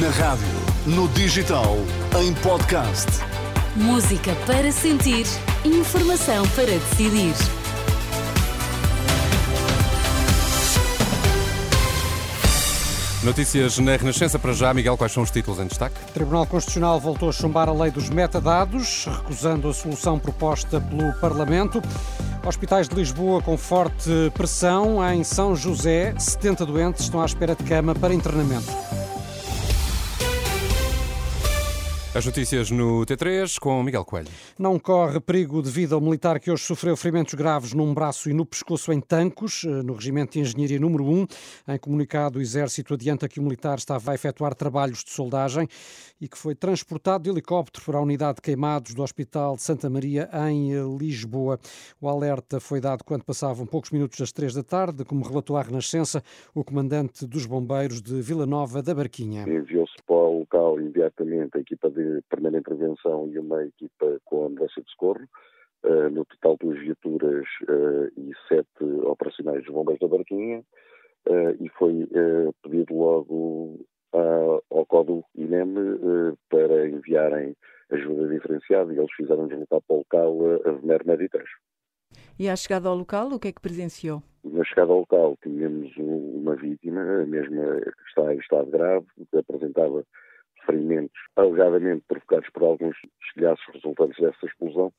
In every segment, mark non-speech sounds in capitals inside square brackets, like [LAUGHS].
Na rádio, no digital, em podcast. Música para sentir, informação para decidir. Notícias na Renascença para já. Miguel, quais são os títulos em destaque? O Tribunal Constitucional voltou a chumbar a lei dos metadados, recusando a solução proposta pelo Parlamento. Hospitais de Lisboa com forte pressão. Em São José, 70 doentes estão à espera de cama para internamento. As notícias no T3 com Miguel Coelho. Não corre perigo de vida ao militar que hoje sofreu ferimentos graves num braço e no pescoço em Tancos, eh, no Regimento de Engenharia número 1. Em comunicado, o Exército adianta que o militar estava a efetuar trabalhos de soldagem e que foi transportado de helicóptero para a unidade de queimados do Hospital de Santa Maria, em eh, Lisboa. O alerta foi dado quando passavam poucos minutos das três da tarde, como relatou à Renascença o comandante dos bombeiros de Vila Nova da Barquinha. Enviou-se para o local imediatamente a equipa de de primeira intervenção e uma equipa com ambulância de socorro, uh, no total duas viaturas uh, e sete operacionais dos bombeiros da Barquinha, uh, e foi pedido logo ao CODO INEM para enviarem ajuda diferenciada e eles fizeram deslocar para o local a Vener Meditas. E à chegada ao local, o que é que presenciou? Na chegada ao local tínhamos uma vítima, a mesma que está em estado grave, que apresentava ferimentos alegadamente provocados por alguns estilhaços resultantes dessa explosão.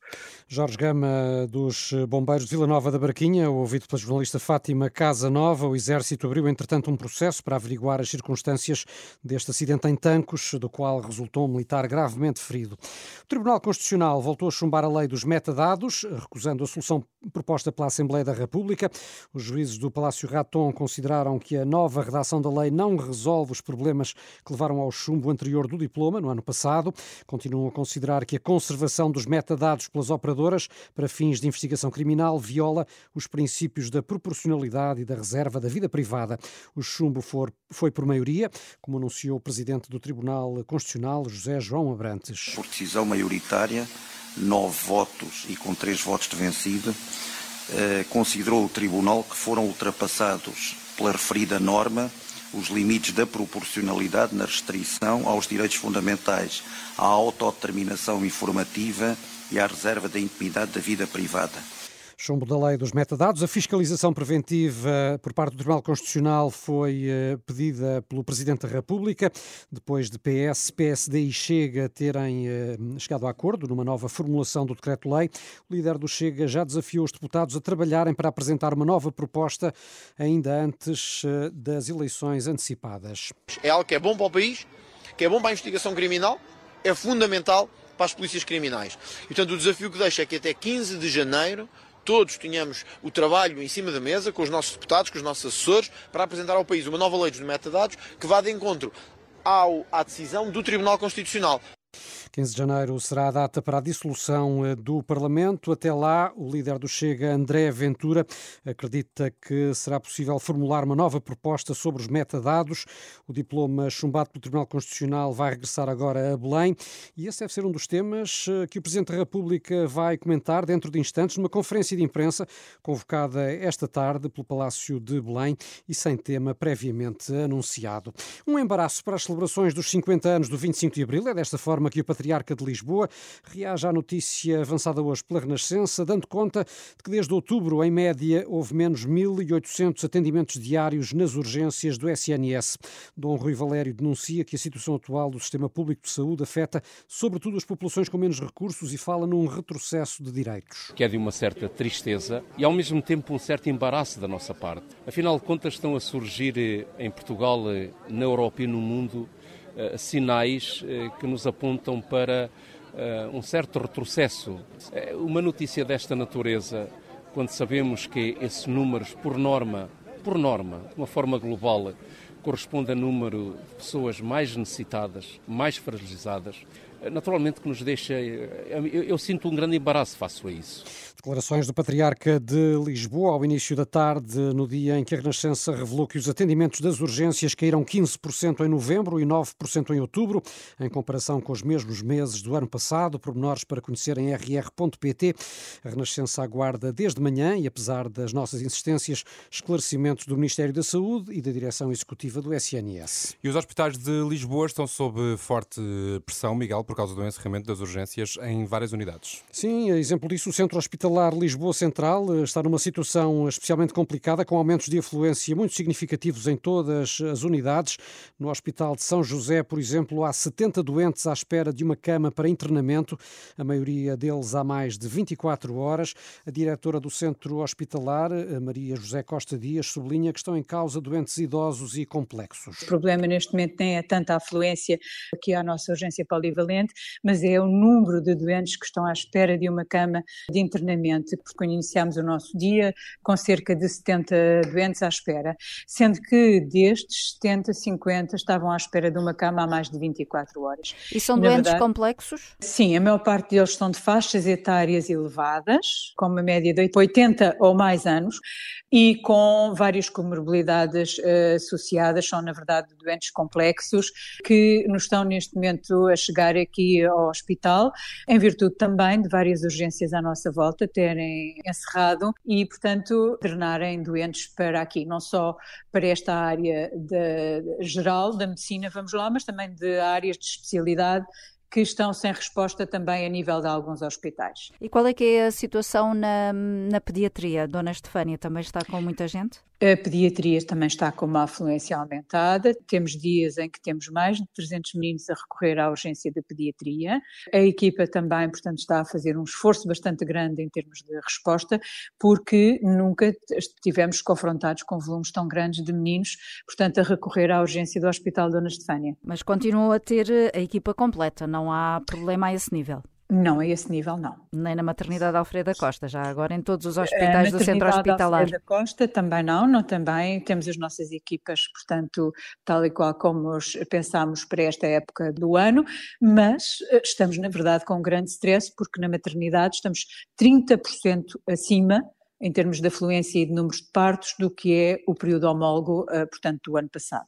Jorge Gama, dos Bombeiros de Vila Nova da Barquinha, ouvido pela jornalista Fátima Casa Nova, o Exército abriu, entretanto, um processo para averiguar as circunstâncias deste acidente em Tancos, do qual resultou um militar gravemente ferido. O Tribunal Constitucional voltou a chumbar a lei dos metadados, recusando a solução proposta pela Assembleia da República. Os juízes do Palácio Raton consideraram que a nova redação da lei não resolve os problemas que levaram ao chumbo anterior do diploma no ano passado. Continuam a considerar que a conservação dos metadados pelas operadoras para fins de investigação criminal viola os princípios da proporcionalidade e da reserva da vida privada. O chumbo for, foi por maioria, como anunciou o presidente do Tribunal Constitucional, José João Abrantes. Por decisão maioritária, nove votos e com três votos de vencido, eh, considerou o Tribunal que foram ultrapassados pela referida norma os limites da proporcionalidade na restrição aos direitos fundamentais, à autodeterminação informativa e à reserva da intimidade da vida privada. Chumbo da lei dos metadados. A fiscalização preventiva por parte do Tribunal Constitucional foi eh, pedida pelo Presidente da República, depois de PS, PSD e Chega terem eh, chegado a acordo numa nova formulação do decreto-lei. O líder do Chega já desafiou os deputados a trabalharem para apresentar uma nova proposta ainda antes eh, das eleições antecipadas. É algo que é bom para o país, que é bom para a investigação criminal, é fundamental para as polícias criminais. E, portanto, o desafio que deixa é que até 15 de janeiro todos tenhamos o trabalho em cima da mesa, com os nossos deputados, com os nossos assessores, para apresentar ao país uma nova lei dos metadados que vá de encontro ao, à decisão do Tribunal Constitucional. 15 de janeiro será a data para a dissolução eh, do Parlamento. Até lá, o líder do Chega, André Ventura, acredita que será possível formular uma nova proposta sobre os metadados. O diploma chumbado pelo Tribunal Constitucional vai regressar agora a Belém e esse deve ser um dos temas eh, que o Presidente da República vai comentar dentro de instantes numa conferência de imprensa convocada esta tarde pelo Palácio de Belém e sem tema previamente anunciado. Um embaraço para as celebrações dos 50 anos do 25 de Abril. É desta forma que o Patriarca de Lisboa reage à notícia avançada hoje pela Renascença, dando conta de que desde outubro, em média, houve menos 1.800 atendimentos diários nas urgências do SNS. Dom Rui Valério denuncia que a situação atual do sistema público de saúde afeta sobretudo as populações com menos recursos e fala num retrocesso de direitos. Que é de uma certa tristeza e ao mesmo tempo um certo embaraço da nossa parte. Afinal de contas estão a surgir eh, em Portugal, eh, na Europa e no mundo sinais eh, que nos apontam para eh, um certo retrocesso. Uma notícia desta natureza, quando sabemos que esses números, por norma, por norma, de uma forma global, corresponde a número de pessoas mais necessitadas, mais fragilizadas, naturalmente que nos deixa. Eu, eu sinto um grande embaraço face a isso. Declarações do Patriarca de Lisboa ao início da tarde, no dia em que a Renascença revelou que os atendimentos das urgências caíram 15% em novembro e 9% em outubro, em comparação com os mesmos meses do ano passado. Pormenores para conhecer em rr.pt. A Renascença aguarda desde manhã e, apesar das nossas insistências, esclarecimentos do Ministério da Saúde e da Direção Executiva do SNS. E os hospitais de Lisboa estão sob forte pressão, Miguel, por causa do encerramento das urgências em várias unidades. Sim, a exemplo disso, o Centro Hospitalar Lisboa Central eh, está numa situação especialmente complicada, com aumentos de afluência muito significativos em todas as unidades. No Hospital de São José, por exemplo, há 70 doentes à espera de uma cama para internamento, a maioria deles há mais de 24 horas. A diretora do Centro Hospitalar, eh, Maria José Costa Dias, sublinha que estão em causa doentes idosos e complexos. O problema neste momento nem é tanta afluência aqui à nossa urgência polivalente, mas é o número de doentes que estão à espera de uma cama de internamento porque iniciámos o nosso dia com cerca de 70 doentes à espera, sendo que destes 70, 50 estavam à espera de uma cama há mais de 24 horas. E são doentes verdade, complexos? Sim, a maior parte deles são de faixas etárias elevadas, com uma média de 80 ou mais anos, e com várias comorbilidades uh, associadas, são na verdade doentes complexos que nos estão neste momento a chegar aqui ao hospital, em virtude também de várias urgências à nossa volta, terem encerrado e, portanto, drenarem doentes para aqui, não só para esta área de, geral da medicina, vamos lá, mas também de áreas de especialidade que estão sem resposta também a nível de alguns hospitais. E qual é que é a situação na, na pediatria? Dona Estefânia também está com muita gente? A pediatria também está com uma afluência aumentada. Temos dias em que temos mais de 300 meninos a recorrer à urgência da pediatria. A equipa também, portanto, está a fazer um esforço bastante grande em termos de resposta, porque nunca estivemos confrontados com volumes tão grandes de meninos, portanto, a recorrer à urgência do Hospital Dona Estefânia. Mas continuam a ter a equipa completa, não há problema a esse nível? Não, a esse nível não. Nem na maternidade Alfredo da Costa, já agora em todos os hospitais do centro hospitalar. Alfredo da Costa também não, não também. Temos as nossas equipas, portanto, tal e qual como pensámos para esta época do ano, mas eh, estamos, na verdade, com um grande stress, porque na maternidade estamos 30% acima em termos de afluência e de números de partos do que é o período homólogo, eh, portanto, do ano passado.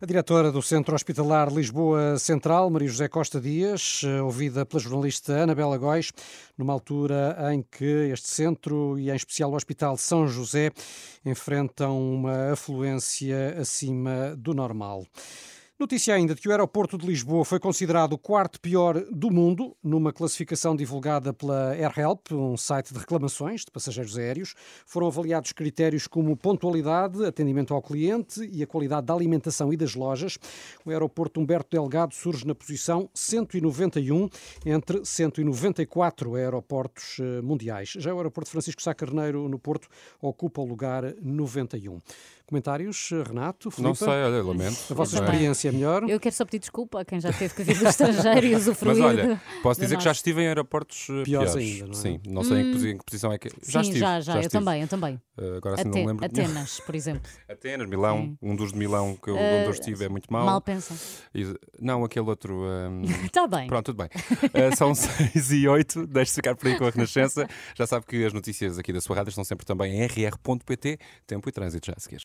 A diretora do Centro Hospitalar Lisboa Central, Maria José Costa Dias, eh, ouvida pela jornalista Anabela Góis, numa altura em que este centro e em especial o Hospital São José enfrentam uma afluência acima do normal. Notícia ainda de que o aeroporto de Lisboa foi considerado o quarto pior do mundo numa classificação divulgada pela AirHelp, um site de reclamações de passageiros aéreos. Foram avaliados critérios como pontualidade, atendimento ao cliente e a qualidade da alimentação e das lojas. O aeroporto Humberto Delgado surge na posição 191 entre 194 aeroportos eh, mundiais. Já o aeroporto Francisco Sá Carneiro, no Porto, ocupa o lugar 91. Comentários, Renato? Filipe? Não sei, olha, lamento. A vossa experiência é melhor? Eu quero só pedir desculpa a quem já teve que vir do estrangeiro e [LAUGHS] usufruir. Mas olha, posso dizer que já estive em aeroportos eh, piores, piores ainda, não é? Sim, não sei hum. em que posição é que. Já Sim, estive. já, já, já eu estive. também, eu também. Uh, agora assim não lembro. Atenas, [LAUGHS] por exemplo. Atenas, Milão, um dos de Milão que eu, uh, onde eu estive é muito mau. Mal pensa. E, não, aquele outro. Está [LAUGHS] um... bem. Pronto, tudo bem. Uh, são 6 e 8, deixe-se ficar por aí com a Renascença. Já sabe que as notícias aqui da sua rádio estão sempre também em rr.pt. Tempo e trânsito já a seguir.